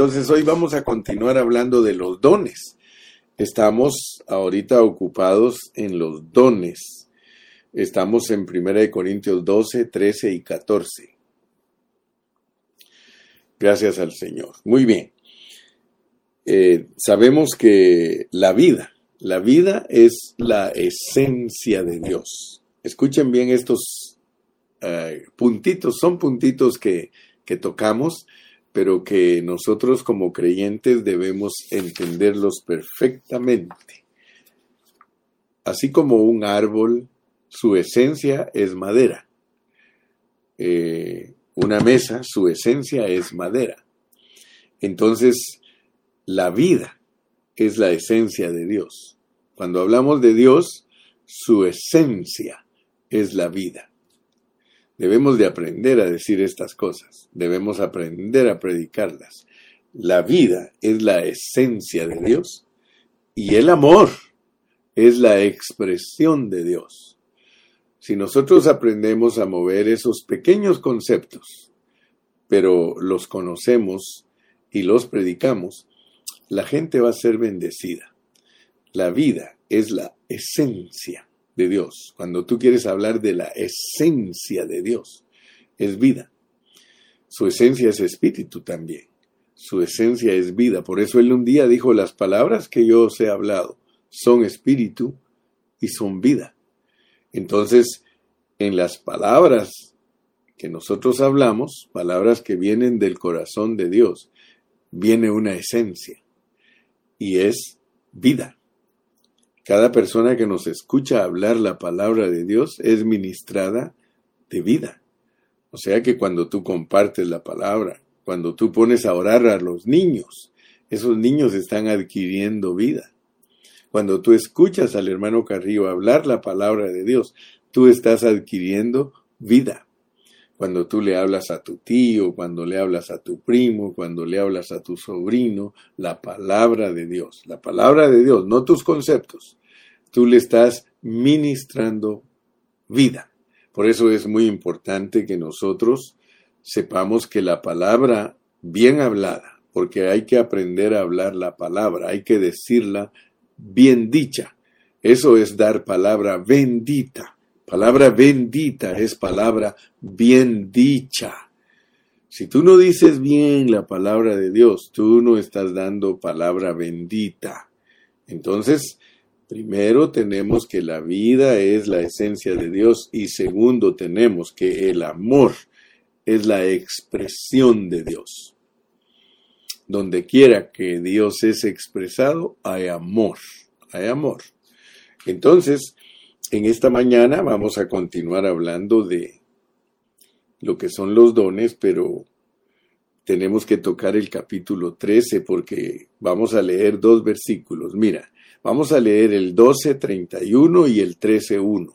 Entonces hoy vamos a continuar hablando de los dones. Estamos ahorita ocupados en los dones. Estamos en 1 Corintios 12, 13 y 14. Gracias al Señor. Muy bien. Eh, sabemos que la vida, la vida es la esencia de Dios. Escuchen bien estos eh, puntitos, son puntitos que, que tocamos, pero que nosotros como creyentes debemos entenderlos perfectamente. Así como un árbol, su esencia es madera. Eh, una mesa, su esencia es madera. Entonces, la vida es la esencia de Dios. Cuando hablamos de Dios, su esencia es la vida. Debemos de aprender a decir estas cosas, debemos aprender a predicarlas. La vida es la esencia de Dios y el amor es la expresión de Dios. Si nosotros aprendemos a mover esos pequeños conceptos, pero los conocemos y los predicamos, la gente va a ser bendecida. La vida es la esencia Dios. Cuando tú quieres hablar de la esencia de Dios, es vida. Su esencia es espíritu también. Su esencia es vida. Por eso él un día dijo, las palabras que yo os he hablado son espíritu y son vida. Entonces, en las palabras que nosotros hablamos, palabras que vienen del corazón de Dios, viene una esencia y es vida. Cada persona que nos escucha hablar la palabra de Dios es ministrada de vida. O sea que cuando tú compartes la palabra, cuando tú pones a orar a los niños, esos niños están adquiriendo vida. Cuando tú escuchas al hermano Carrillo hablar la palabra de Dios, tú estás adquiriendo vida. Cuando tú le hablas a tu tío, cuando le hablas a tu primo, cuando le hablas a tu sobrino, la palabra de Dios, la palabra de Dios, no tus conceptos, tú le estás ministrando vida. Por eso es muy importante que nosotros sepamos que la palabra bien hablada, porque hay que aprender a hablar la palabra, hay que decirla bien dicha. Eso es dar palabra bendita. Palabra bendita es palabra bien dicha. Si tú no dices bien la palabra de Dios, tú no estás dando palabra bendita. Entonces, primero tenemos que la vida es la esencia de Dios y segundo tenemos que el amor es la expresión de Dios. Donde quiera que Dios es expresado, hay amor hay amor. Entonces, en esta mañana vamos a continuar hablando de lo que son los dones, pero tenemos que tocar el capítulo 13 porque vamos a leer dos versículos. Mira, vamos a leer el 12.31 y el 13.1.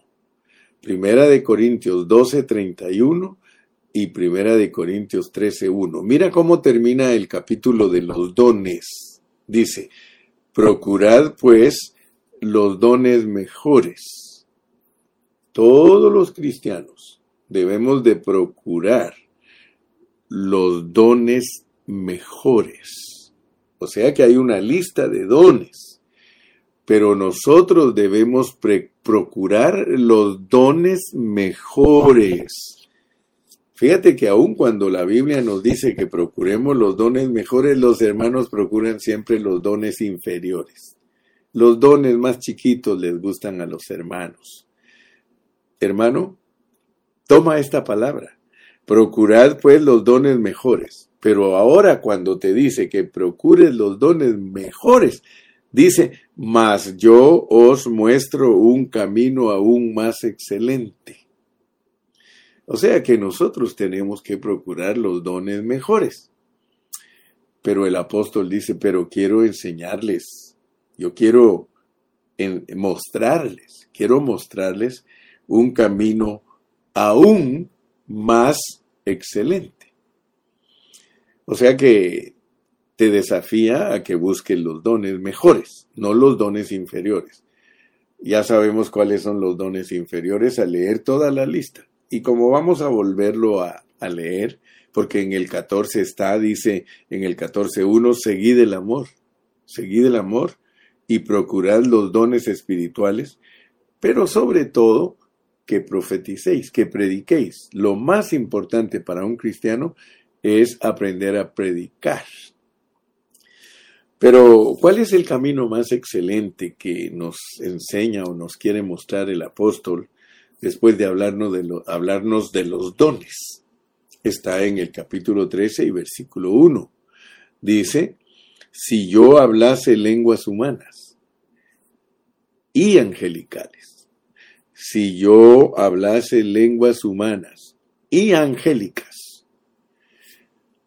Primera de Corintios 12.31 y Primera de Corintios 13.1. Mira cómo termina el capítulo de los dones. Dice, Procurad, pues, los dones mejores. Todos los cristianos debemos de procurar los dones mejores. O sea que hay una lista de dones, pero nosotros debemos procurar los dones mejores. Fíjate que aun cuando la Biblia nos dice que procuremos los dones mejores, los hermanos procuran siempre los dones inferiores. Los dones más chiquitos les gustan a los hermanos. Hermano, toma esta palabra. Procurad pues los dones mejores. Pero ahora cuando te dice que procures los dones mejores, dice, mas yo os muestro un camino aún más excelente. O sea que nosotros tenemos que procurar los dones mejores. Pero el apóstol dice, pero quiero enseñarles, yo quiero mostrarles, quiero mostrarles un camino aún más excelente. O sea que te desafía a que busques los dones mejores, no los dones inferiores. Ya sabemos cuáles son los dones inferiores al leer toda la lista. Y como vamos a volverlo a, leer, porque en el 14 está, dice en el 14.1, seguid el amor, seguid el amor y procurad los dones espirituales, pero sobre todo que profeticéis, que prediquéis. Lo más importante para un cristiano es aprender a predicar. Pero, ¿cuál es el camino más excelente que nos enseña o nos quiere mostrar el apóstol después de hablarnos de, hablarnos de los dones? Está en el capítulo 13 y versículo 1. Dice, si yo hablase lenguas humanas y angelicales, si yo hablase lenguas humanas y angélicas,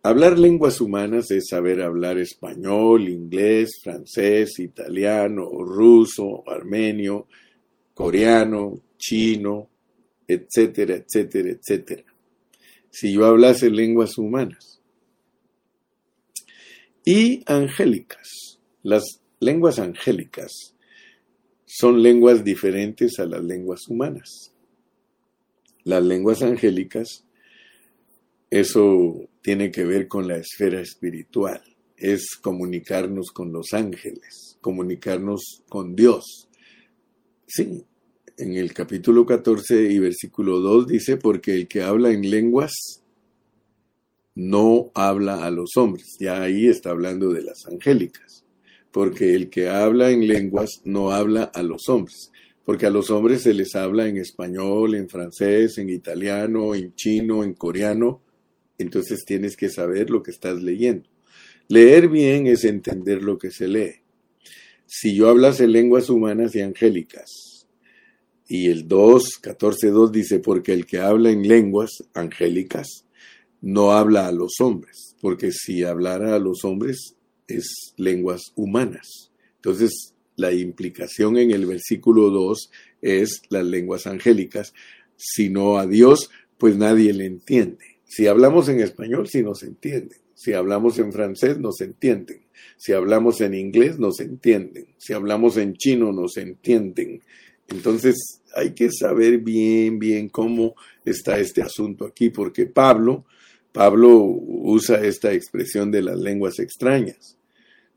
Hablar lenguas humanas es saber hablar español, inglés, francés, italiano, ruso, armenio, coreano, chino, etcétera, etcétera, etcétera. Si yo hablase lenguas humanas. Y angélicas. Las lenguas angélicas son lenguas diferentes a las lenguas humanas. Las lenguas angélicas, eso tiene que ver con la esfera espiritual, es comunicarnos con los ángeles, comunicarnos con Dios. Sí, en el capítulo 14 y versículo 2 dice, porque el que habla en lenguas no habla a los hombres. Ya ahí está hablando de las angélicas. Porque el que habla en lenguas no habla a los hombres. Porque a los hombres se les habla en español, en francés, en italiano, en chino, en coreano, entonces tienes que saber lo que estás leyendo. Leer bien es entender lo que se lee. Si yo hablase lenguas humanas y angélicas, y el 2, 14.2 dice, porque el que habla en lenguas angélicas no habla a los hombres, porque si hablara a los hombres es lenguas humanas. Entonces, la implicación en el versículo 2 es las lenguas angélicas, sino a Dios, pues nadie le entiende. Si hablamos en español, sí nos entienden. Si hablamos en francés, nos entienden. Si hablamos en inglés, nos entienden. Si hablamos en chino, nos entienden. Entonces, hay que saber bien, bien cómo está este asunto aquí, porque Pablo, Pablo usa esta expresión de las lenguas extrañas.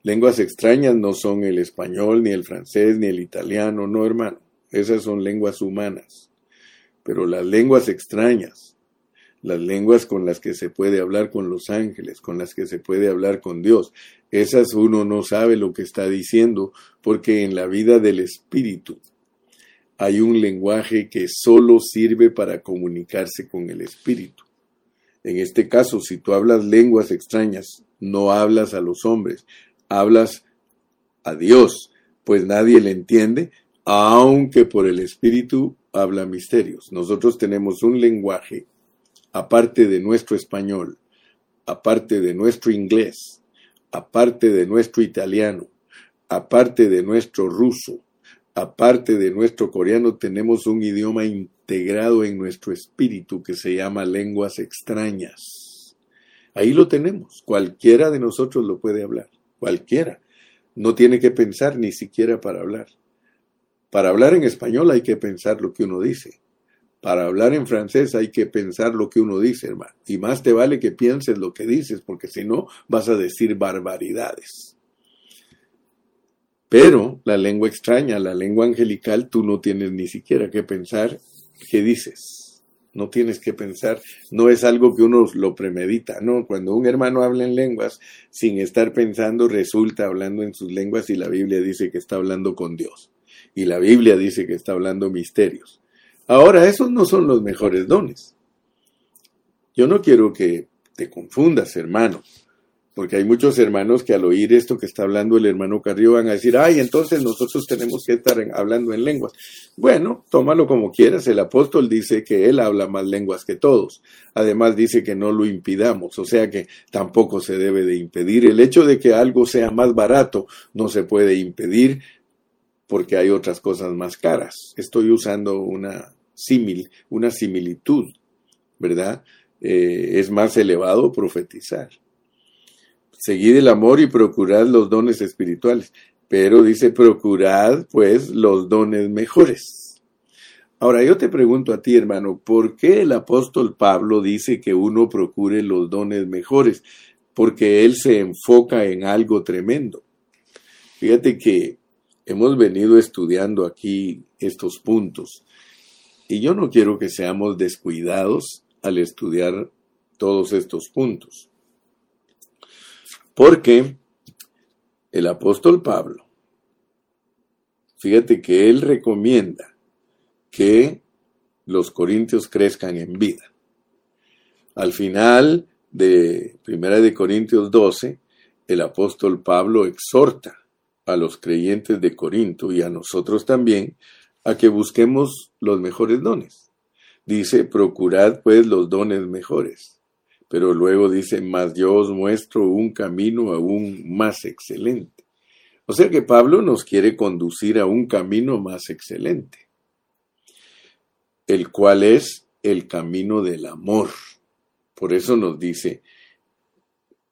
Lenguas extrañas no son el español, ni el francés, ni el italiano, no, hermano. Esas son lenguas humanas. Pero las lenguas extrañas, las lenguas con las que se puede hablar con los ángeles, con las que se puede hablar con Dios. Esas uno no sabe lo que está diciendo porque en la vida del espíritu hay un lenguaje que solo sirve para comunicarse con el espíritu. En este caso, si tú hablas lenguas extrañas, no hablas a los hombres, hablas a Dios, pues nadie le entiende, aunque por el espíritu habla misterios. Nosotros tenemos un lenguaje aparte de nuestro español, aparte de nuestro inglés, aparte de nuestro italiano, aparte de nuestro ruso, aparte de nuestro coreano, tenemos un idioma integrado en nuestro espíritu que se llama lenguas extrañas. Ahí lo tenemos, cualquiera de nosotros lo puede hablar, cualquiera. No tiene que pensar ni siquiera para hablar. Para hablar en español hay que pensar lo que uno dice. Para hablar en francés hay que pensar lo que uno dice, hermano. Y más te vale que pienses lo que dices, porque si no vas a decir barbaridades. Pero la lengua extraña, la lengua angelical, tú no tienes ni siquiera que pensar qué dices. No tienes que pensar, no es algo que uno lo premedita, no. Cuando un hermano habla en lenguas sin estar pensando, resulta hablando en sus lenguas y la Biblia dice que está hablando con Dios. Y la Biblia dice que está hablando misterios. Ahora, esos no son los mejores dones. Yo no quiero que te confundas, hermano, porque hay muchos hermanos que al oír esto que está hablando el hermano Carrillo van a decir, ay, entonces nosotros tenemos que estar hablando en lenguas. Bueno, tómalo como quieras, el apóstol dice que él habla más lenguas que todos. Además dice que no lo impidamos, o sea que tampoco se debe de impedir. El hecho de que algo sea más barato no se puede impedir porque hay otras cosas más caras. Estoy usando una una similitud, ¿verdad? Eh, es más elevado profetizar. Seguid el amor y procurad los dones espirituales, pero dice procurad pues los dones mejores. Ahora yo te pregunto a ti, hermano, ¿por qué el apóstol Pablo dice que uno procure los dones mejores? Porque él se enfoca en algo tremendo. Fíjate que hemos venido estudiando aquí estos puntos y yo no quiero que seamos descuidados al estudiar todos estos puntos. Porque el apóstol Pablo, fíjate que él recomienda que los corintios crezcan en vida. Al final de Primera de Corintios 12, el apóstol Pablo exhorta a los creyentes de Corinto y a nosotros también a que busquemos los mejores dones. Dice, procurad pues los dones mejores. Pero luego dice, mas yo os muestro un camino aún más excelente. O sea que Pablo nos quiere conducir a un camino más excelente, el cual es el camino del amor. Por eso nos dice,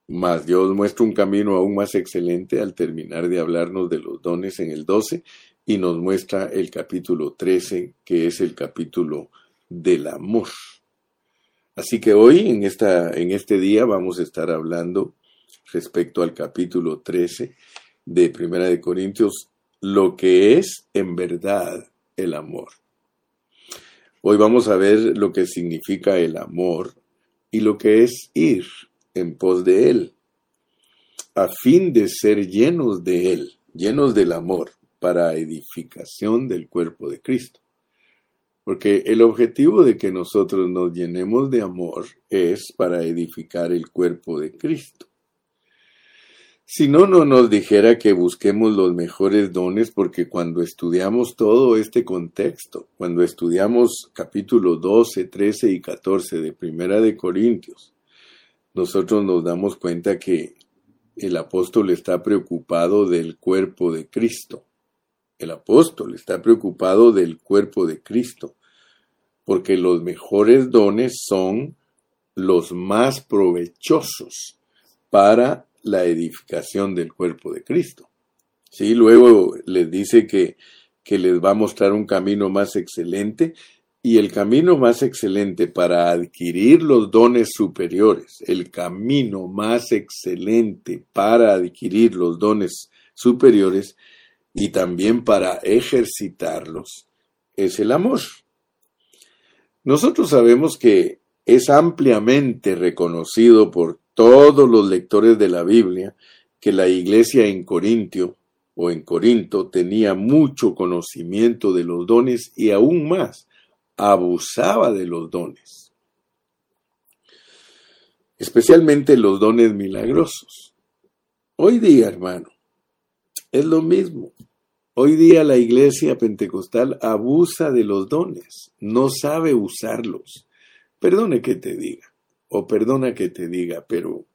mas yo os muestro un camino aún más excelente al terminar de hablarnos de los dones en el 12 y nos muestra el capítulo 13, que es el capítulo del amor. Así que hoy, en, esta, en este día, vamos a estar hablando respecto al capítulo 13 de Primera de Corintios, lo que es en verdad el amor. Hoy vamos a ver lo que significa el amor y lo que es ir en pos de Él, a fin de ser llenos de Él, llenos del amor para edificación del cuerpo de Cristo. Porque el objetivo de que nosotros nos llenemos de amor es para edificar el cuerpo de Cristo. Si no, no nos dijera que busquemos los mejores dones, porque cuando estudiamos todo este contexto, cuando estudiamos capítulos 12, 13 y 14 de Primera de Corintios, nosotros nos damos cuenta que el apóstol está preocupado del cuerpo de Cristo el apóstol está preocupado del cuerpo de Cristo, porque los mejores dones son los más provechosos para la edificación del cuerpo de Cristo. Sí, luego les dice que, que les va a mostrar un camino más excelente y el camino más excelente para adquirir los dones superiores, el camino más excelente para adquirir los dones superiores y también para ejercitarlos es el amor. Nosotros sabemos que es ampliamente reconocido por todos los lectores de la Biblia que la iglesia en Corintio o en Corinto tenía mucho conocimiento de los dones y aún más abusaba de los dones, especialmente los dones milagrosos. Hoy día, hermano, es lo mismo. Hoy día la iglesia pentecostal abusa de los dones, no sabe usarlos. Perdone que te diga, o perdona que te diga, pero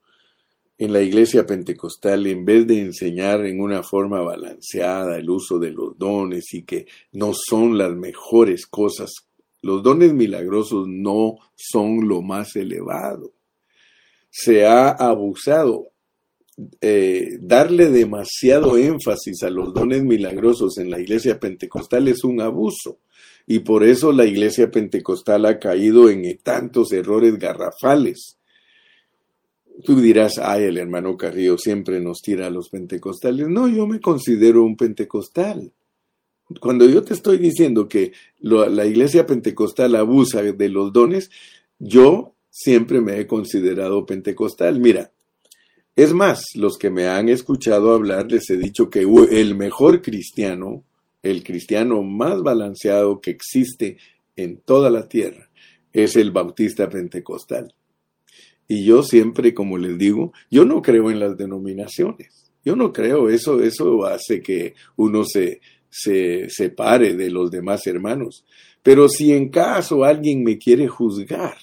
en la iglesia pentecostal, en vez de enseñar en una forma balanceada el uso de los dones y que no son las mejores cosas, los dones milagrosos no son lo más elevado. Se ha abusado. Eh, darle demasiado énfasis a los dones milagrosos en la iglesia pentecostal es un abuso. Y por eso la iglesia pentecostal ha caído en tantos errores garrafales. Tú dirás, ay, el hermano Carrillo siempre nos tira a los pentecostales. No, yo me considero un pentecostal. Cuando yo te estoy diciendo que la iglesia pentecostal abusa de los dones, yo siempre me he considerado pentecostal. Mira, es más, los que me han escuchado hablar les he dicho que el mejor cristiano, el cristiano más balanceado que existe en toda la tierra, es el bautista pentecostal. Y yo siempre, como les digo, yo no creo en las denominaciones. Yo no creo, eso, eso hace que uno se, se separe de los demás hermanos. Pero si en caso alguien me quiere juzgar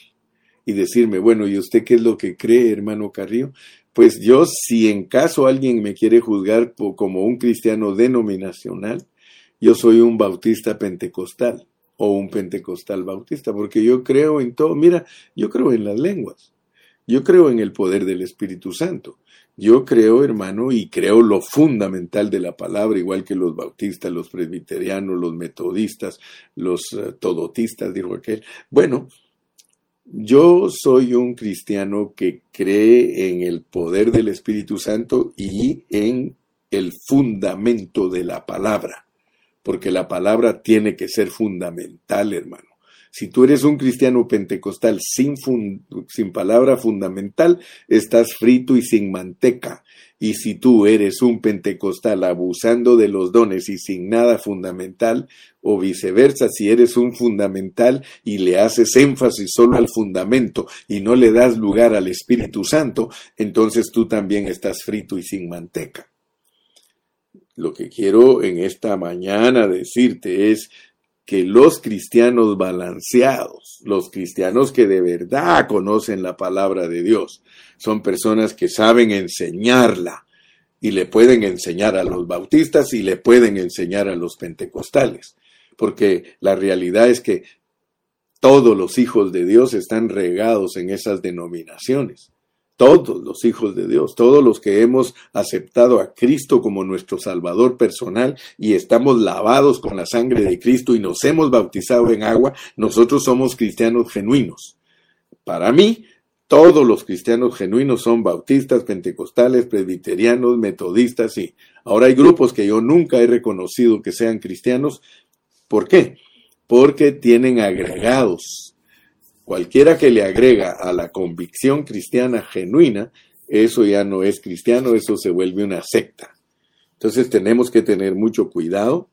y decirme, bueno, ¿y usted qué es lo que cree, hermano Carrillo? Pues yo, si en caso alguien me quiere juzgar como un cristiano denominacional, yo soy un bautista pentecostal o un pentecostal bautista, porque yo creo en todo. Mira, yo creo en las lenguas, yo creo en el poder del Espíritu Santo, Yo creo, hermano, y creo lo fundamental de la palabra, igual que los bautistas, los presbiterianos, los metodistas, los uh, todotistas, dijo aquel. Bueno, yo soy un cristiano que cree en el poder del Espíritu Santo y en el fundamento de la palabra, porque la palabra tiene que ser fundamental, hermano. Si tú eres un cristiano pentecostal sin, sin palabra fundamental, estás frito y sin manteca. Y si tú eres un pentecostal abusando de los dones y sin nada fundamental, o viceversa, si eres un fundamental y le haces énfasis solo al fundamento y no le das lugar al Espíritu Santo, entonces tú también estás frito y sin manteca. Lo que quiero en esta mañana decirte es que los cristianos balanceados, los cristianos que de verdad conocen la palabra de Dios, son personas que saben enseñarla y le pueden enseñar a los bautistas y le pueden enseñar a los pentecostales, porque la realidad es que todos los hijos de Dios están regados en esas denominaciones todos los hijos de Dios, todos los que hemos aceptado a Cristo como nuestro Salvador personal y estamos lavados con la sangre de Cristo y nos hemos bautizado en agua, nosotros somos cristianos genuinos. Para mí, todos los cristianos genuinos son bautistas, pentecostales, presbiterianos, metodistas y ahora hay grupos que yo nunca he reconocido que sean cristianos. ¿Por qué? Porque tienen agregados Cualquiera que le agrega a la convicción cristiana genuina, eso ya no es cristiano, eso se vuelve una secta. Entonces tenemos que tener mucho cuidado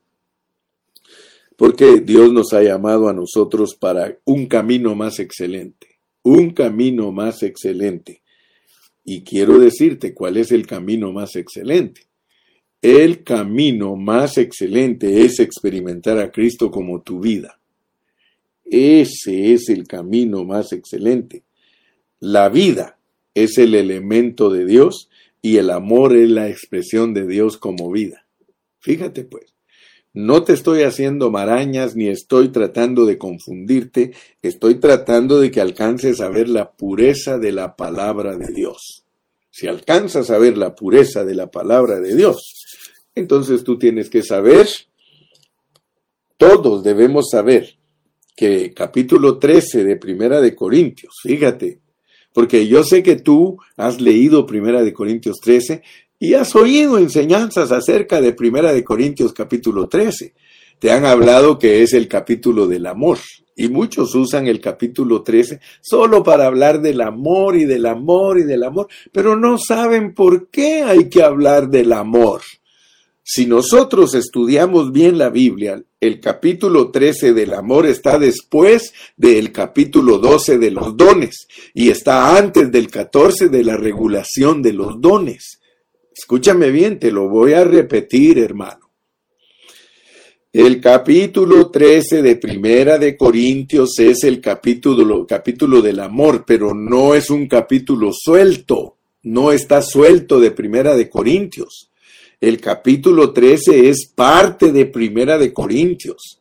porque Dios nos ha llamado a nosotros para un camino más excelente, un camino más excelente. Y quiero decirte cuál es el camino más excelente. El camino más excelente es experimentar a Cristo como tu vida. Ese es el camino más excelente. La vida es el elemento de Dios y el amor es la expresión de Dios como vida. Fíjate pues, no te estoy haciendo marañas ni estoy tratando de confundirte, estoy tratando de que alcances a ver la pureza de la palabra de Dios. Si alcanzas a ver la pureza de la palabra de Dios, entonces tú tienes que saber, todos debemos saber que capítulo 13 de Primera de Corintios, fíjate, porque yo sé que tú has leído Primera de Corintios 13 y has oído enseñanzas acerca de Primera de Corintios capítulo 13. Te han hablado que es el capítulo del amor y muchos usan el capítulo 13 solo para hablar del amor y del amor y del amor, pero no saben por qué hay que hablar del amor. Si nosotros estudiamos bien la Biblia, el capítulo 13 del amor está después del capítulo 12 de los dones y está antes del 14 de la regulación de los dones. Escúchame bien, te lo voy a repetir, hermano. El capítulo 13 de Primera de Corintios es el capítulo, capítulo del amor, pero no es un capítulo suelto, no está suelto de Primera de Corintios. El capítulo 13 es parte de Primera de Corintios.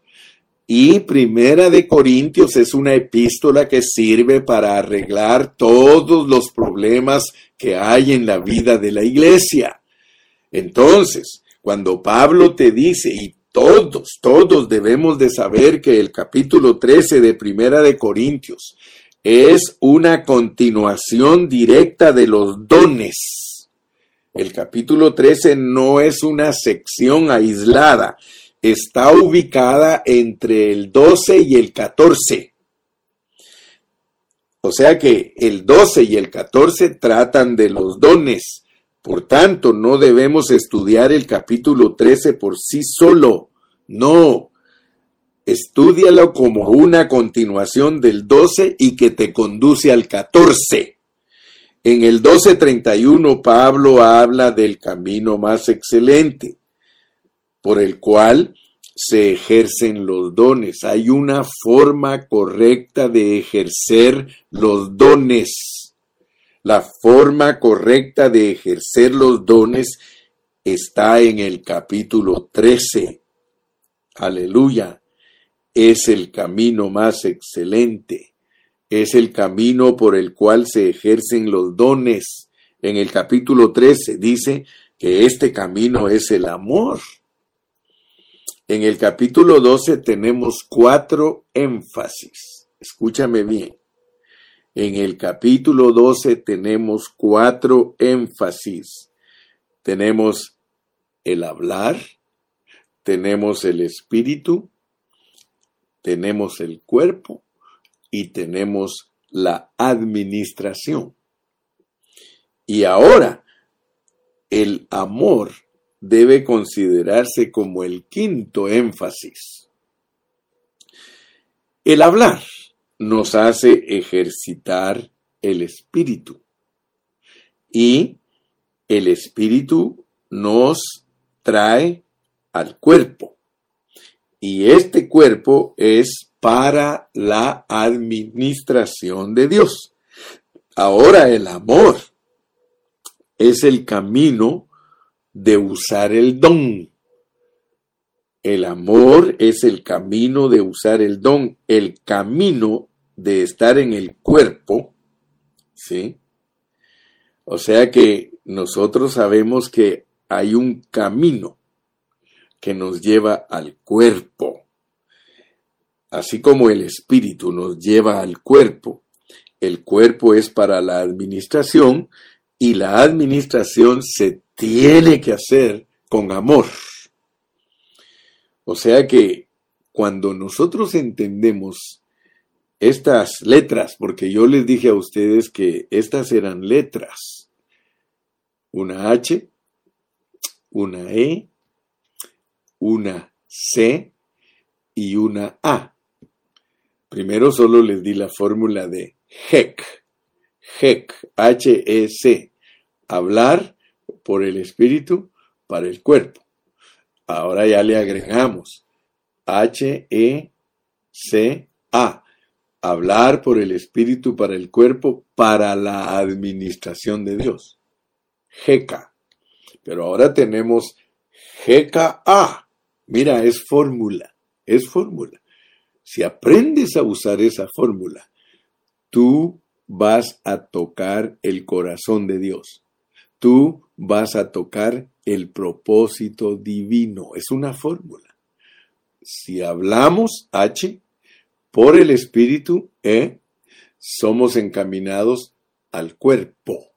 Y Primera de Corintios es una epístola que sirve para arreglar todos los problemas que hay en la vida de la iglesia. Entonces, cuando Pablo te dice, y todos, todos debemos de saber que el capítulo 13 de Primera de Corintios es una continuación directa de los dones el capítulo 13 no es una sección aislada, está ubicada entre el 12 y el 14. O sea que el 12 y el 14 tratan de los dones. Por tanto, no debemos estudiar el capítulo 13 por sí solo. No. Estúdialo como una continuación del 12 y que te conduce al 14. En el 1231 Pablo habla del camino más excelente, por el cual se ejercen los dones. Hay una forma correcta de ejercer los dones. La forma correcta de ejercer los dones está en el capítulo 13. Aleluya. Es el camino más excelente es el camino por el cual se ejercen los dones, En el capítulo 13 dice que este camino es el amor. En el capítulo 12 tenemos cuatro énfasis. Escúchame bien. En el capítulo 12 tenemos cuatro énfasis. Tenemos el hablar, tenemos el espíritu, tenemos el cuerpo y tenemos la administración. Y ahora, el amor debe considerarse como el quinto énfasis. El hablar nos hace ejercitar el espíritu. Y el espíritu nos trae al cuerpo. Y este cuerpo es para la administración de Dios. Ahora el amor es el camino de usar el don. El amor es el camino de usar el don, el camino de estar en el cuerpo, ¿sí? O sea que nosotros sabemos que hay un camino que nos lleva al cuerpo. Así como el espíritu nos lleva al cuerpo, el cuerpo es para la administración y la administración se tiene que hacer con amor. O sea que cuando nosotros entendemos estas letras, porque yo les dije a ustedes que estas eran letras, una H, una E, una C y una A. Primero solo les di la fórmula de HEC, HEC, H-E-C, hablar por el espíritu para el cuerpo. Ahora ya le agregamos H-E-C-A, hablar por el espíritu para el cuerpo para la administración de Dios. GK. Pero ahora tenemos GKA. Mira, es fórmula, es fórmula. Si aprendes a usar esa fórmula, tú vas a tocar el corazón de Dios. Tú vas a tocar el propósito divino. Es una fórmula. Si hablamos H por el Espíritu, E, somos encaminados al cuerpo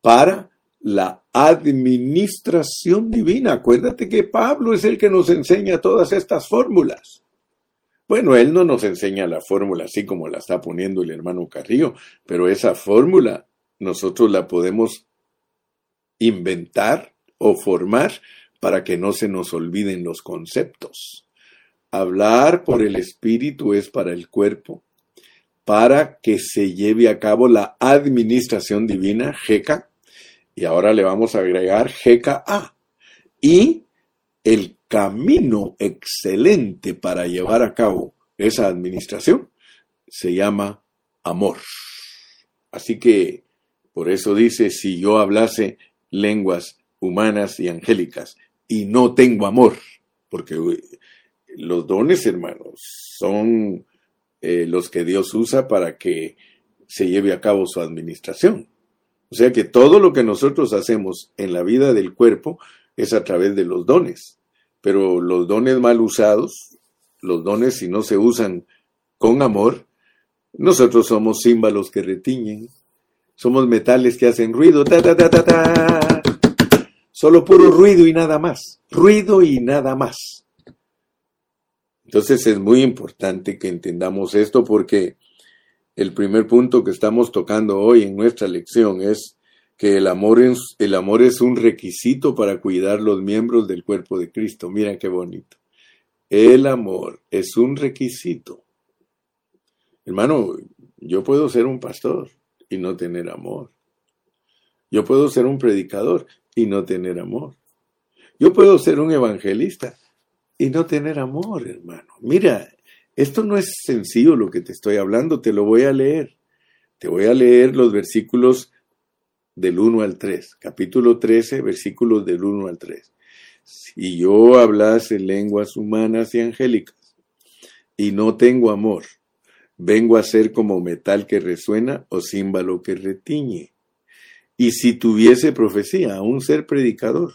para la administración divina. Acuérdate que Pablo es el que nos enseña todas estas fórmulas. Bueno, él no nos enseña la fórmula así como la está poniendo el hermano Carrillo, pero esa fórmula nosotros la podemos inventar o formar para que no se nos olviden los conceptos. Hablar por el espíritu es para el cuerpo, para que se lleve a cabo la administración divina, jeca, y ahora le vamos a agregar GKA. Y el camino excelente para llevar a cabo esa administración se llama amor. Así que por eso dice, si yo hablase lenguas humanas y angélicas y no tengo amor, porque los dones, hermanos, son eh, los que Dios usa para que se lleve a cabo su administración. O sea que todo lo que nosotros hacemos en la vida del cuerpo es a través de los dones. Pero los dones mal usados, los dones si no se usan con amor, nosotros somos címbalos que retiñen, somos metales que hacen ruido, ta, ta, ta, ta, ta. Solo puro ruido y nada más. Ruido y nada más. Entonces es muy importante que entendamos esto porque el primer punto que estamos tocando hoy en nuestra lección es que el amor, es, el amor es un requisito para cuidar los miembros del cuerpo de Cristo. Mira qué bonito. El amor es un requisito. Hermano, yo puedo ser un pastor y no tener amor. Yo puedo ser un predicador y no tener amor. Yo puedo ser un evangelista y no tener amor, hermano. Mira, esto no es sencillo lo que te estoy hablando, te lo voy a leer. Te voy a leer los versículos del 1 al 3, capítulo 13, versículos del 1 al 3. Si yo hablase lenguas humanas y angélicas y no tengo amor, vengo a ser como metal que resuena o címbalo que retiñe. y si tuviese profecía, un ser predicador,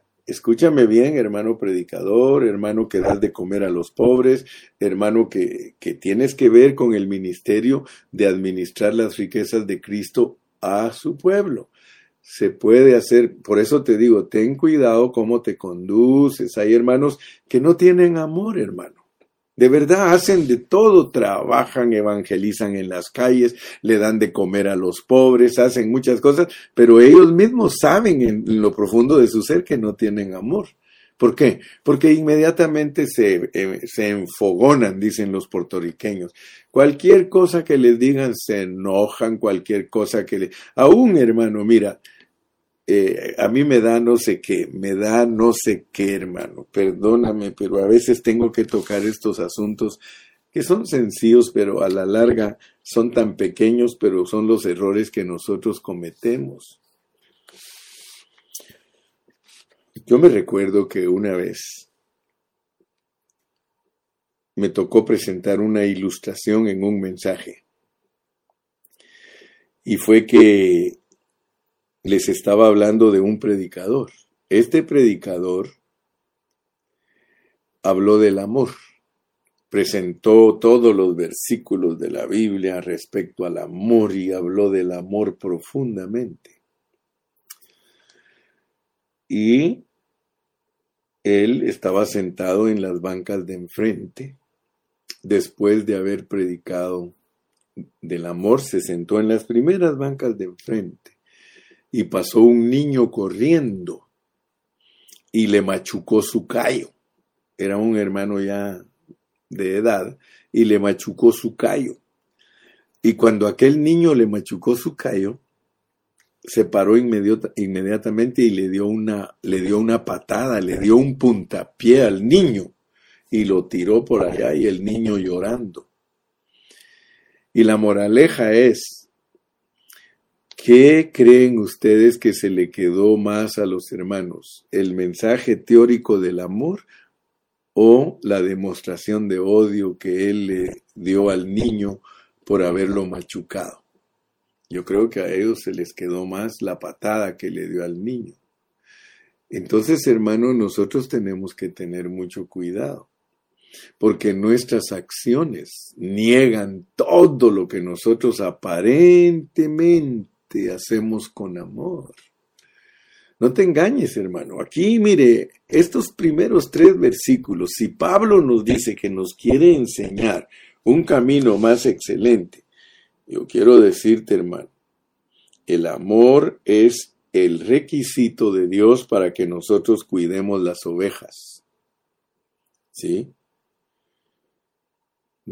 escúchame bien, hermano predicador, hermano que das de comer a los pobres, hermano que, que tienes que ver con el ministerio de administrar las riquezas de Cristo a su pueblo se puede hacer. Por eso te digo, ten cuidado cómo te conduces. Hay hermanos que no tienen amor, hermano. De verdad hacen de todo, trabajan, evangelizan en las calles, le dan de comer a los pobres, hacen muchas cosas, pero ellos mismos saben en lo profundo de su ser que no tienen amor. ¿Por qué? Porque inmediatamente se, eh, enfogonan, dicen los puertorriqueños. Cualquier cosa que les digan se enojan, cualquier cosa que le... Aún, hermano, mira, eh, a mí me da no sé qué, me da no sé qué, hermano, perdóname, pero a veces tengo que tocar estos asuntos que son sencillos, pero a la larga son tan pequeños, pero son los errores que nosotros cometemos. Yo me recuerdo que una vez me tocó presentar una ilustración en un mensaje. Y fue que les estaba hablando de un predicador. Este predicador habló del amor, presentó todos los versículos de la Biblia respecto al amor y habló del amor profundamente. Y él estaba sentado en las bancas de enfrente, después de haber predicado del amor, se sentó en las primeras bancas de enfrente y pasó un niño corriendo y le machucó su callo. Era un hermano ya de edad y le machucó su callo. Y cuando aquel niño le machucó su callo, se paró inmediatamente y le dio, una, le dio una patada, le dio un puntapié al niño y lo tiró por allá y el niño llorando. Y la moraleja es, ¿Qué creen ustedes que se le quedó más a los hermanos? ¿El mensaje teórico del amor o la demostración de odio que él le dio al niño por haberlo machucado? Yo creo que a ellos se les quedó más la patada que le dio al niño. Entonces, hermanos, nosotros tenemos que tener mucho cuidado, porque nuestras acciones niegan todo lo que nosotros aparentemente hacemos con amor. No te engañes, hermano. Aquí, mire, estos primeros tres versículos, si Pablo nos dice que nos quiere enseñar un camino más excelente, yo quiero decirte, hermano, el amor es el requisito de Dios para que nosotros cuidemos las ovejas. ¿Sí?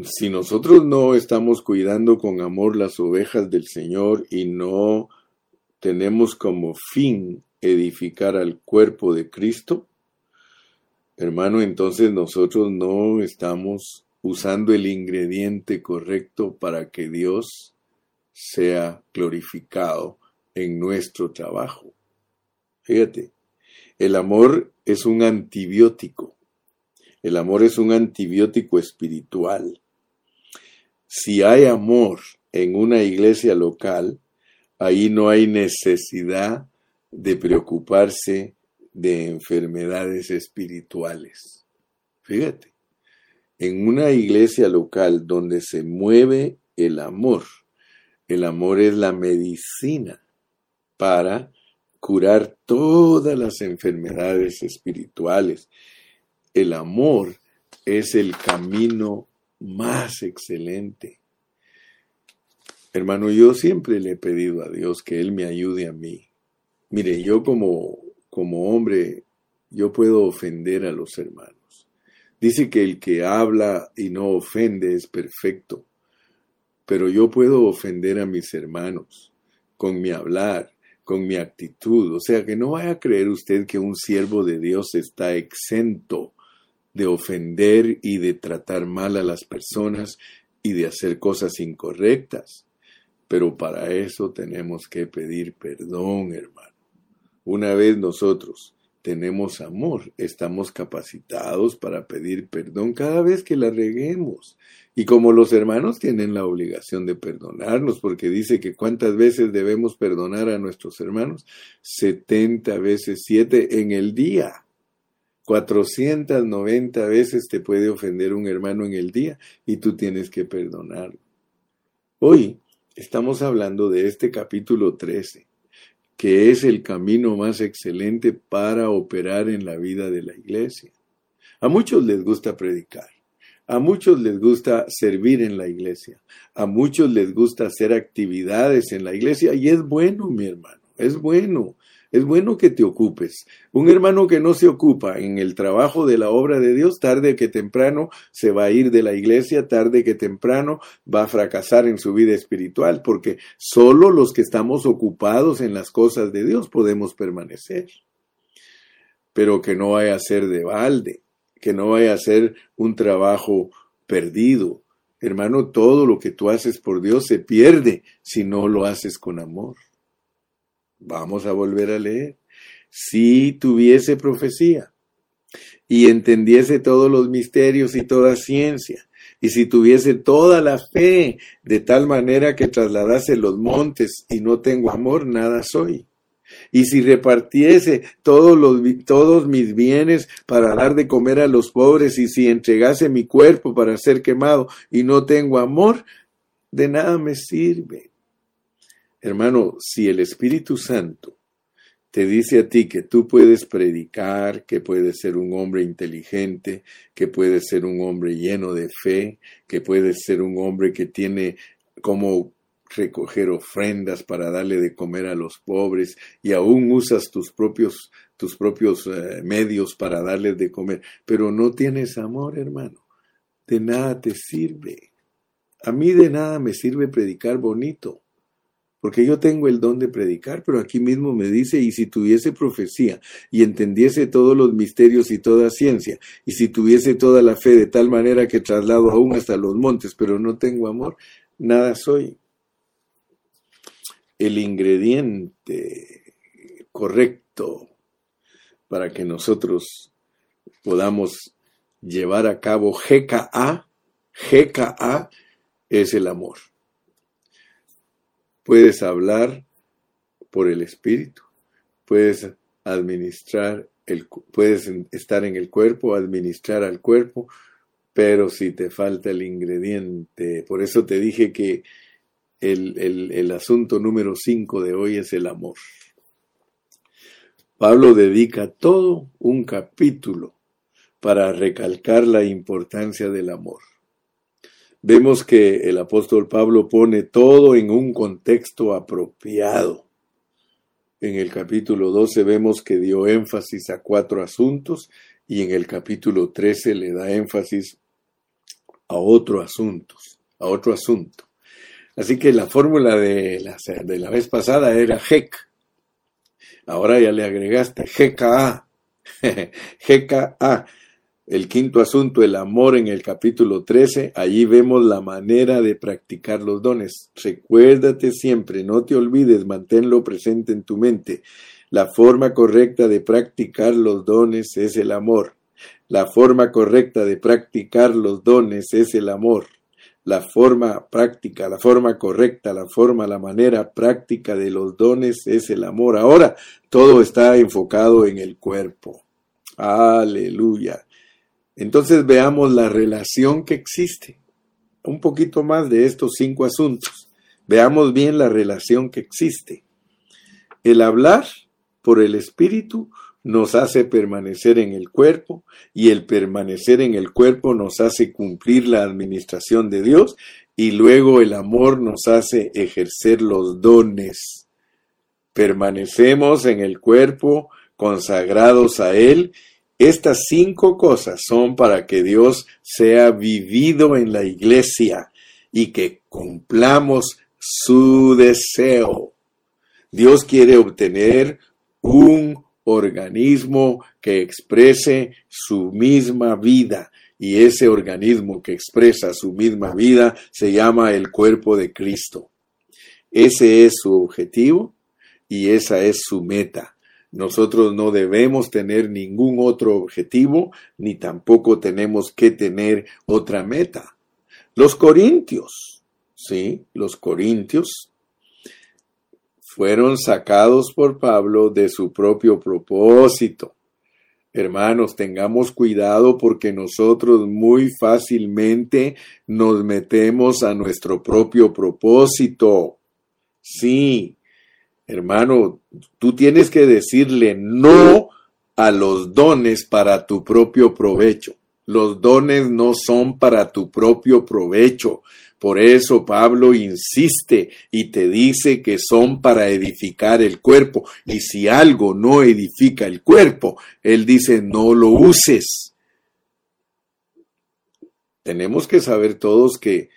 Si nosotros no estamos cuidando con amor las ovejas del Señor y no tenemos como fin edificar al cuerpo de Cristo, hermano, entonces nosotros no estamos usando el ingrediente correcto para que Dios sea glorificado en nuestro trabajo. Fíjate, el amor es un antibiótico. El amor es un antibiótico espiritual. Si hay amor en una iglesia local, ahí no hay necesidad de preocuparse de enfermedades espirituales. Fíjate, en una iglesia local donde se mueve el amor, el amor es la medicina para curar todas las enfermedades espirituales. El amor es el camino más excelente. Hermano, yo siempre le he pedido a Dios que Él me ayude a mí. Mire, yo como, como hombre, yo puedo ofender a los hermanos. Dice que el que habla y no ofende es perfecto, pero yo puedo ofender a mis hermanos con mi hablar, con mi actitud. O sea, que no vaya a creer usted que un siervo de Dios está exento de ofender y de tratar mal a las personas y de hacer cosas incorrectas. Pero para eso tenemos que pedir perdón, hermano. Una vez nosotros tenemos amor, estamos capacitados para pedir perdón cada vez que la reguemos. Y como los hermanos tienen la obligación de perdonarnos, porque dice que cuántas veces debemos perdonar a nuestros hermanos, 70 veces 7 en el día. 490 veces te puede ofender un hermano en el día y tú tienes que perdonarlo. Hoy estamos hablando de este capítulo 13 que es el camino más excelente para operar en la vida de la iglesia. A muchos les gusta predicar, a muchos les gusta servir en la iglesia, a muchos les gusta hacer actividades en la iglesia y es bueno, mi hermano, es bueno. Es bueno que te ocupes. Un hermano que no se ocupa en el trabajo de la obra de Dios, tarde que temprano se va a ir de la iglesia, tarde que temprano va a fracasar en su vida espiritual, porque solo los que estamos ocupados en las cosas de Dios podemos permanecer. Pero que no vaya a ser de balde, que no vaya a ser un trabajo perdido. Hermano, todo lo que tú haces por Dios se pierde si no lo haces con amor. Vamos a volver a leer. Si tuviese profecía y entendiese todos los misterios y toda ciencia, y si tuviese toda la fe de tal manera que trasladase los montes y no tengo amor, nada soy. Y si repartiese todos, los, todos mis bienes para dar de comer a los pobres, y si entregase mi cuerpo para ser quemado y no tengo amor, de nada me sirve. Hermano, si el Espíritu Santo te dice a ti que tú puedes predicar, que puedes ser un hombre inteligente, que puedes ser un hombre lleno de fe, que puedes ser un hombre que tiene como recoger ofrendas para darle de comer a los pobres y aún usas tus propios tus propios eh, medios para darles de comer, pero no tienes amor, hermano. De nada te sirve. A mí de nada me sirve predicar bonito porque yo tengo el don de predicar, pero aquí mismo me dice, y si tuviese profecía y entendiese todos los misterios y toda ciencia, y si tuviese toda la fe de tal manera que traslado aún hasta los montes, pero no tengo amor, nada soy. El ingrediente correcto para que nosotros podamos llevar a cabo GKA, GKA es el amor. Puedes hablar por el Espíritu, puedes administrar, el, puedes estar en el cuerpo, administrar al cuerpo, pero si te falta el ingrediente, por eso te dije que el, el, asunto número 5 de hoy es el amor. Pablo dedica todo un capítulo para recalcar la importancia del amor vemos que el apóstol Pablo pone todo en un contexto apropiado. En el capítulo 12 vemos que dio énfasis a cuatro asuntos y en el capítulo 13 le da énfasis a otro asunto, a otro asunto. Así que la fórmula de la, de la vez pasada era GEC. Ahora ya le agregaste GKA. GKA el quinto asunto, el amor en el capítulo 13, allí vemos la manera de practicar los dones. Recuérdate siempre, no te olvides, manténlo presente en tu mente. La forma correcta de practicar los dones es el amor. La forma correcta de practicar los dones es el amor. La forma práctica, la forma correcta, la forma, la manera práctica de los dones es el amor. Ahora todo está enfocado en el cuerpo. Aleluya. Entonces veamos la relación que existe. Un poquito más de estos cinco asuntos. Veamos bien la relación que existe. El hablar por el Espíritu nos hace permanecer en el cuerpo y el permanecer en el cuerpo nos hace cumplir la administración de Dios y luego el amor nos hace ejercer los dones. Permanecemos en el cuerpo consagrados a Él estas cinco cosas son para que Dios sea vivido en la iglesia y que cumplamos su deseo. Dios quiere obtener un organismo que exprese su misma vida. Y ese organismo que expresa su misma vida se llama el cuerpo de Cristo. Ese es su objetivo y esa es su meta. Nosotros no debemos tener ningún otro objetivo, ni tampoco tenemos que tener otra meta. Los corintios, sí, los corintios fueron sacados por Pablo de su propio propósito. Hermanos, tengamos cuidado porque nosotros muy fácilmente nos metemos a nuestro propio propósito. Sí, hermano, tú tienes que decirle no a los dones para tu propio provecho. Los dones no son para tu propio provecho. Por eso Pablo insiste y te dice que son para edificar el cuerpo. Y si algo no edifica el cuerpo, él dice no lo uses. Tenemos que saber todos que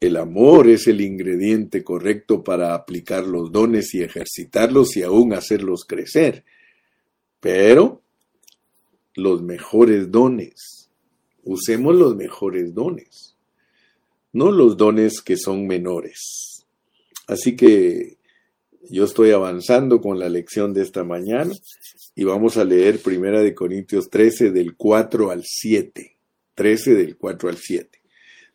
el amor es el ingrediente correcto para aplicar los dones y ejercitarlos y aún hacerlos crecer. Pero los mejores dones, usemos los mejores dones no los dones que son menores. Así que yo estoy avanzando con la lección de esta mañana y vamos a leer Primera de Corintios 13 del 4 al 7. 13 del 4 al 7.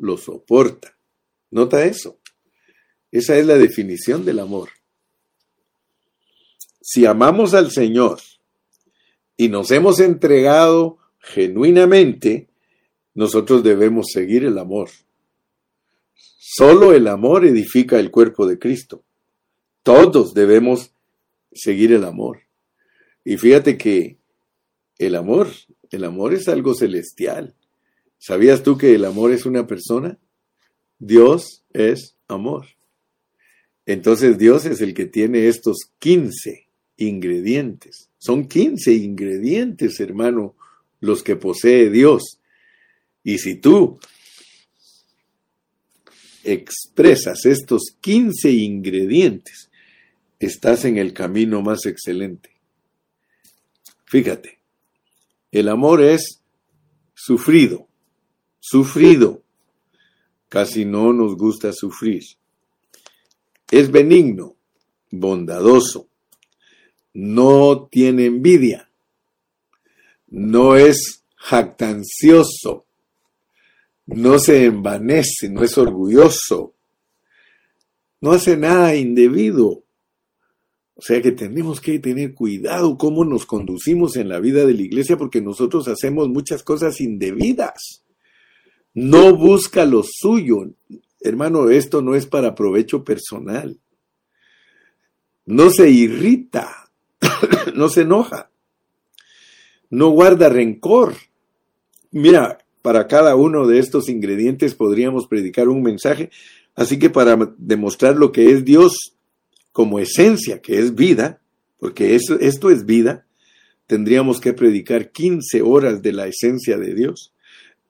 lo soporta. Nota eso. Esa es la definición del amor. Si amamos al Señor y nos hemos entregado genuinamente, nosotros debemos seguir el amor. Solo el amor edifica el cuerpo de Cristo. Todos debemos seguir el amor. Y fíjate que el amor, el amor es algo celestial. ¿Sabías tú que el amor es una persona? Dios es amor. Entonces Dios es el que tiene estos 15 ingredientes. Son 15 ingredientes, hermano, los que posee Dios. Y si tú expresas estos 15 ingredientes, estás en el camino más excelente. Fíjate, el amor es sufrido, sufrido. Casi no nos gusta sufrir. Es benigno, bondadoso, no tiene envidia, no es jactancioso, no se envanece, no es orgulloso, no hace nada indebido. O sea que tenemos que tener cuidado cómo nos conducimos en la vida de la iglesia porque nosotros hacemos muchas cosas indebidas. No busca lo suyo. Hermano, esto no es para provecho personal. No se irrita, no se enoja, no guarda rencor. Mira, para cada uno de estos ingredientes podríamos predicar un mensaje. Así que para demostrar lo que es Dios como esencia, que es vida, porque esto es vida, tendríamos que predicar 15 horas de la esencia de Dios.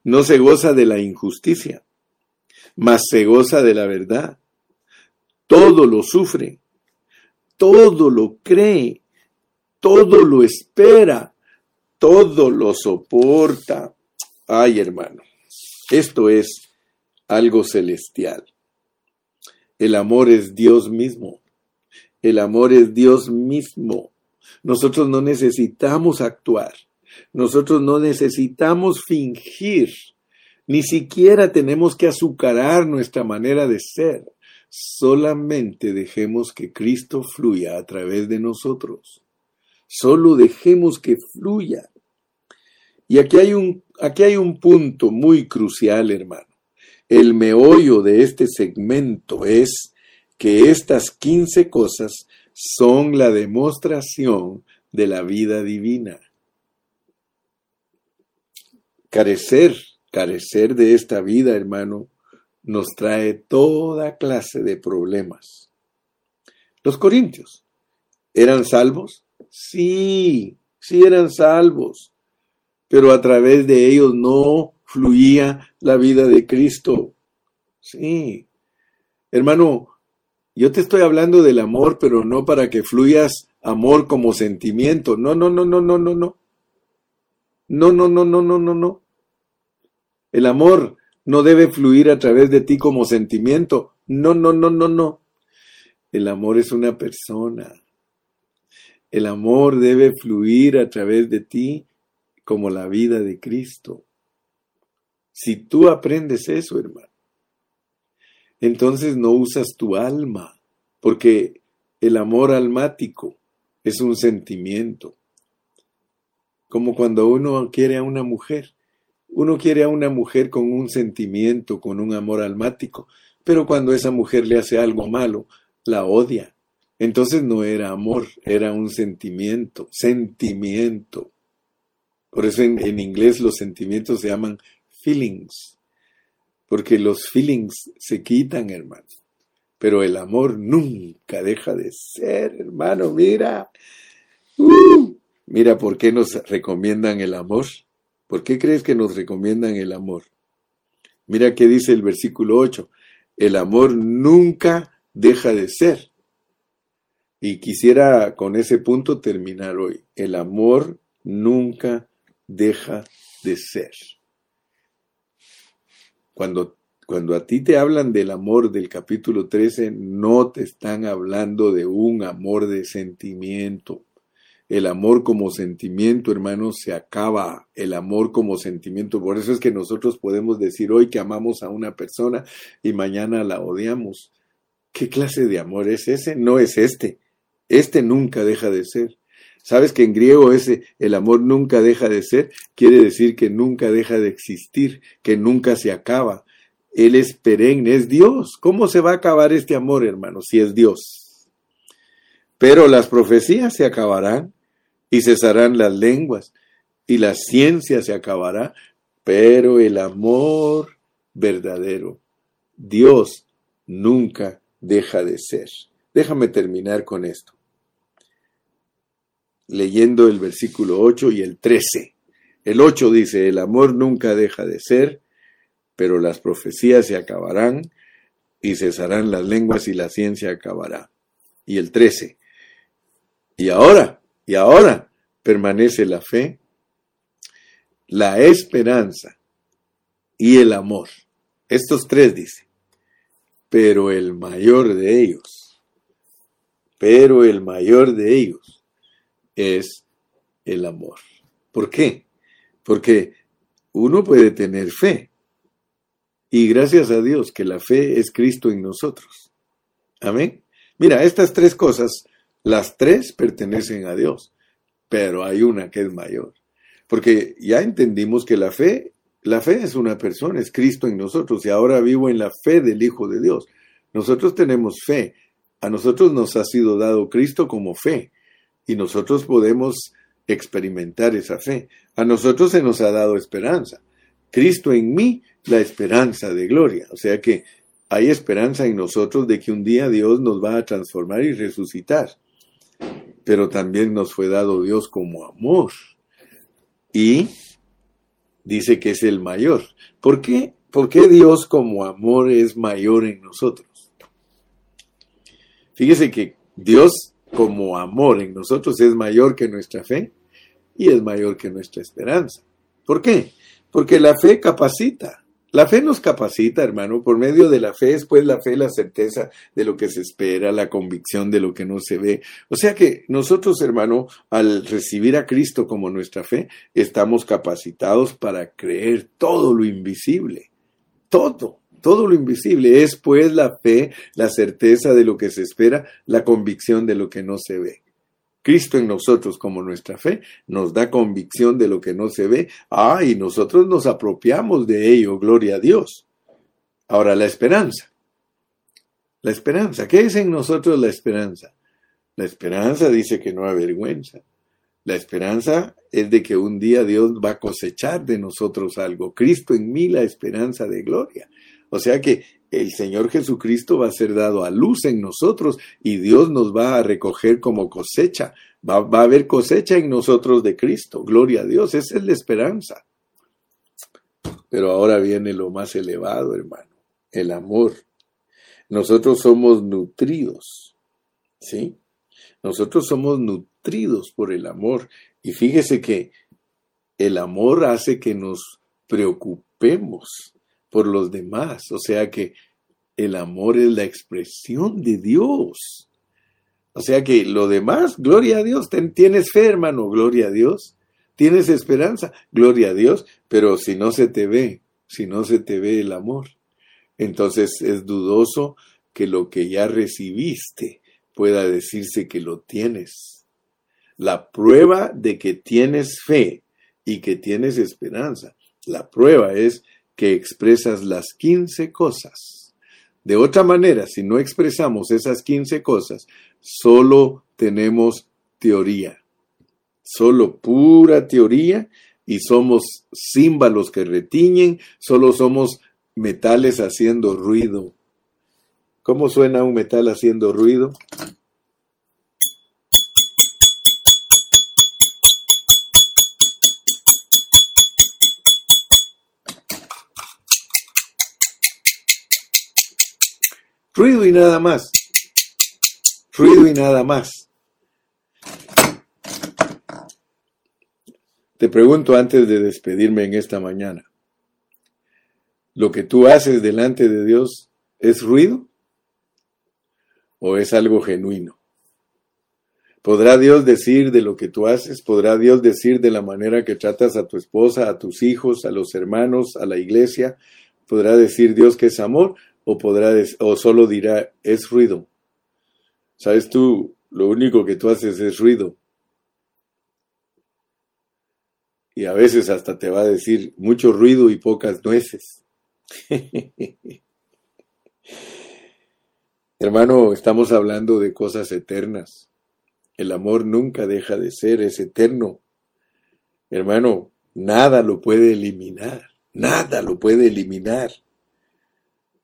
No se goza de la injusticia, mas se goza de la verdad. Todo lo sufre, todo lo cree, todo lo espera, todo lo soporta. Ay, hermano, esto es algo celestial. El amor es Dios mismo. El amor es Dios mismo. Nosotros no necesitamos actuar. Nosotros no necesitamos fingir. Ni siquiera tenemos que azucarar nuestra manera de ser. Solamente dejemos que Cristo fluya a través de nosotros. Solo dejemos que fluya. Y aquí hay un, aquí hay un punto muy crucial, hermano. El meollo de este segmento es que estas 15 cosas son la demostración de la vida divina. Carecer, carecer de esta vida, hermano, nos trae toda clase de problemas. Los corintios, ¿eran salvos? Sí, sí eran salvos, pero a través de ellos no fluía la vida de Cristo. Sí. Hermano, yo te estoy hablando del amor, pero no para que fluyas amor como sentimiento. No, no, no, no, no, no, no. No, no, no, no, no, no, no. El amor no debe fluir a través de ti como sentimiento. No, no, no, no, no. El amor es una persona. El amor debe fluir a través de ti como la vida de Cristo. Si tú aprendes eso, hermano, entonces no usas tu alma, porque el amor almático es un sentimiento. Como cuando uno quiere a una mujer. Uno quiere a una mujer con un sentimiento, con un amor almático, pero cuando esa mujer le hace algo malo, la odia. Entonces no era amor, era un sentimiento, sentimiento. Por eso en, inglés los sentimientos se llaman feelings, porque los feelings se quitan, hermano. Pero el amor nunca deja de ser, hermano. Mira, uh, mira por qué nos recomiendan el amor. ¿Por qué crees que nos recomiendan el amor? Mira qué dice el versículo 8. El amor nunca deja de ser. Y quisiera con ese punto terminar hoy. El amor nunca deja de ser. Cuando, cuando a ti te hablan del amor del capítulo 13, no te están hablando de un amor de sentimiento. El amor como sentimiento, hermanos, se acaba. El amor como sentimiento. Por eso es que nosotros podemos decir hoy que amamos a una persona y mañana la odiamos. ¿Qué clase de amor es ese? No es este. Este nunca deja de ser. ¿Sabes que en griego ese el amor nunca deja de ser? Quiere decir que nunca deja de existir, que nunca se acaba. Él es perenne, es Dios. ¿Cómo se va a acabar este amor, hermano, si es Dios? Pero las profecías se acabarán y cesarán las lenguas y la ciencia se acabará, pero el amor verdadero, Dios nunca deja de ser. Déjame terminar con esto leyendo el versículo 8 y el 13. El 8 dice, el amor nunca deja de ser, pero las profecías se acabarán y cesarán las lenguas y la ciencia acabará. Y el 13, y ahora, y ahora permanece la fe, la esperanza y el amor. Estos tres dice, pero el mayor de ellos, pero el mayor de ellos es el amor. ¿Por qué? Porque uno puede tener fe. Y gracias a Dios que la fe es Cristo en nosotros. Amén. Mira, estas tres cosas, las tres pertenecen a Dios, pero hay una que es mayor. Porque ya entendimos que la fe, la fe es una persona, es Cristo en nosotros, y ahora vivo en la fe del Hijo de Dios. Nosotros tenemos fe. A nosotros nos ha sido dado Cristo como fe y nosotros podemos experimentar esa fe. A nosotros se nos ha dado esperanza. Cristo en mí, la esperanza de gloria. O sea que hay esperanza en nosotros de que un día Dios nos va a transformar y resucitar. Pero también nos fue dado Dios como amor. Y dice que es el mayor. ¿Por qué? ¿Por qué Dios como amor es mayor en nosotros? Fíjese que Dios como amor en nosotros es mayor que nuestra fe y es mayor que nuestra esperanza. ¿Por qué? Porque la fe capacita. La fe nos capacita, hermano. Por medio de la fe es pues la fe, la certeza de lo que se espera, la convicción de lo que no se ve. O sea que nosotros, hermano, al recibir a Cristo como nuestra fe, estamos capacitados para creer todo lo invisible. Todo todo lo invisible. Es pues la fe, la certeza de lo que se espera, la convicción de lo que no se ve. Cristo en nosotros como nuestra fe nos da convicción de lo que no se ve. Ah, y nosotros nos apropiamos de ello, gloria a Dios. Ahora la esperanza. La esperanza. ¿Qué es en nosotros la esperanza? La esperanza dice que no avergüenza. La esperanza es de que un día Dios va a cosechar de nosotros algo. Cristo en mí la esperanza de gloria. O sea que el Señor Jesucristo va a ser dado a luz en nosotros y Dios nos va a recoger como cosecha. Va, a haber cosecha en nosotros de Cristo. Gloria a Dios. Esa es la esperanza. Pero ahora viene lo más elevado, hermano. El amor. Nosotros somos nutridos. ¿Sí? Nosotros somos nutridos por el amor. Y fíjese que el amor hace que nos preocupemos por los demás. O sea que el amor es la expresión de Dios. O sea que lo demás, gloria a Dios. Tienes fe, hermano, gloria a Dios. Tienes esperanza, gloria a Dios. Pero si no se te ve, si no se te ve el amor, entonces es dudoso que lo que ya recibiste pueda decirse que lo tienes. La prueba de que tienes fe y que tienes esperanza, la prueba es que expresas las 15 cosas. De otra manera, si no expresamos esas 15 cosas, solo tenemos teoría, solo pura teoría y somos címbalos que retiñen, solo somos metales haciendo ruido. ¿Cómo suena un metal haciendo ruido? Ruido y nada más. Ruido y nada más. Te pregunto antes de despedirme en esta mañana, ¿lo que tú haces delante de Dios es ruido o es algo genuino? ¿Podrá Dios decir de lo que tú haces? ¿Podrá Dios decir de la manera que tratas a tu esposa, a tus hijos, a los hermanos, a la iglesia? ¿Podrá decir Dios que es amor? O podrá o solo dirá es ruido. Sabes tú, lo único que tú haces es ruido. Y a veces hasta te va a decir mucho ruido y pocas nueces. Hermano, estamos hablando de cosas eternas. El amor nunca deja de ser, es eterno. Hermano, nada lo puede eliminar, nada lo puede eliminar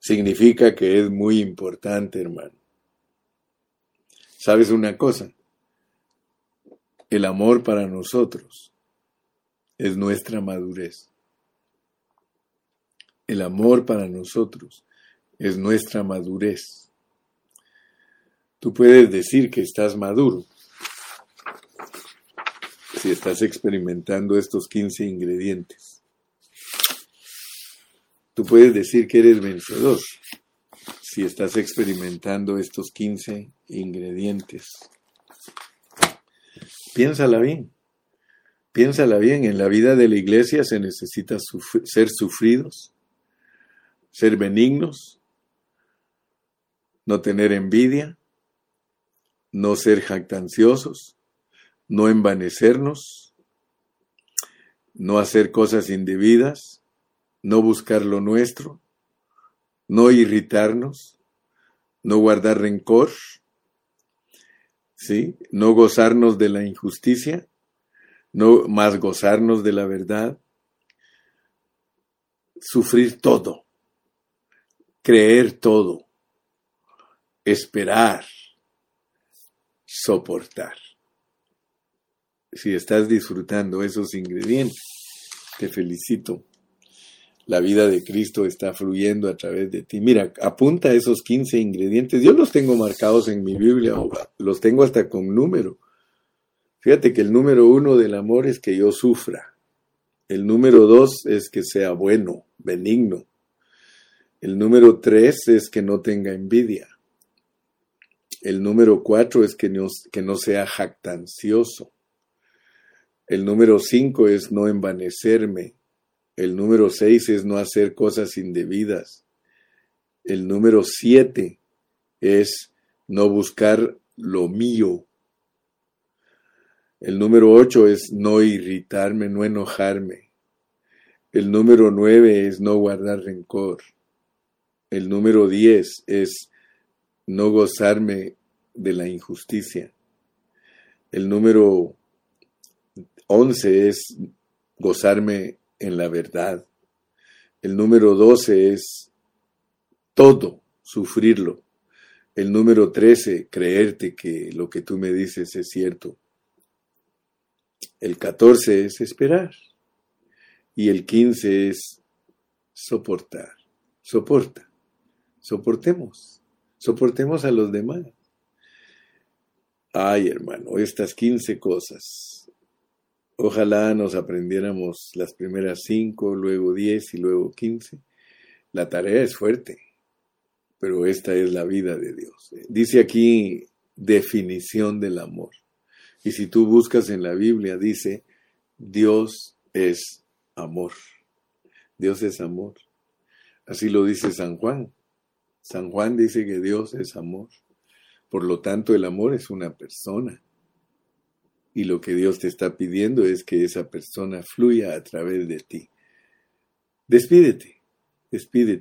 significa que es muy importante, hermano. ¿Sabes una cosa? El amor para nosotros es nuestra madurez. El amor para nosotros es nuestra madurez. Tú puedes decir que estás maduro si estás experimentando estos 15 ingredientes. Tú puedes decir que eres vencedor si estás experimentando estos 15 ingredientes. Piénsala bien. Piénsala bien. En la vida de la iglesia se necesita ser sufridos, ser benignos, no tener envidia, no ser jactanciosos, no envanecernos, no hacer cosas indebidas, no buscar lo nuestro, no irritarnos, no guardar rencor, ¿sí? no gozarnos de la injusticia, no más gozarnos de la verdad, sufrir todo, creer todo, esperar, soportar. Si estás disfrutando esos ingredientes, te felicito la vida de Cristo está fluyendo a través de ti. Mira, apunta esos 15 ingredientes. Yo los tengo marcados en mi Biblia, los tengo hasta con número. Fíjate que el número uno del amor es que yo sufra. El número dos es que sea bueno, benigno. El número tres es que no tenga envidia. El número cuatro es que no, que no sea jactancioso. El número cinco es no envanecerme. El número seis es no hacer cosas indebidas. El número siete es no buscar lo mío. El número ocho es no irritarme, no enojarme. El número nueve es no guardar rencor. El número diez es no gozarme de la injusticia. El número 11 es gozarme en la verdad. El número 12 es todo, sufrirlo. El número 13, creerte que lo que tú me dices es cierto. El 14 es esperar. Y el 15 es soportar. Soporta. Soportemos. Soportemos a los demás. Ay, hermano, estas 15 cosas. Ojalá nos aprendiéramos las primeras 5, luego 10 y luego 15. La tarea es fuerte, pero esta es la vida de Dios. Dice aquí definición del amor. Y si tú buscas en la Biblia, dice, Dios es amor. Dios es amor. Así lo dice San Juan. San Juan dice que Dios es amor. Por lo tanto, el amor es una persona. Y lo que Dios te está pidiendo es que esa persona fluya a través de ti. Despídete, despídete.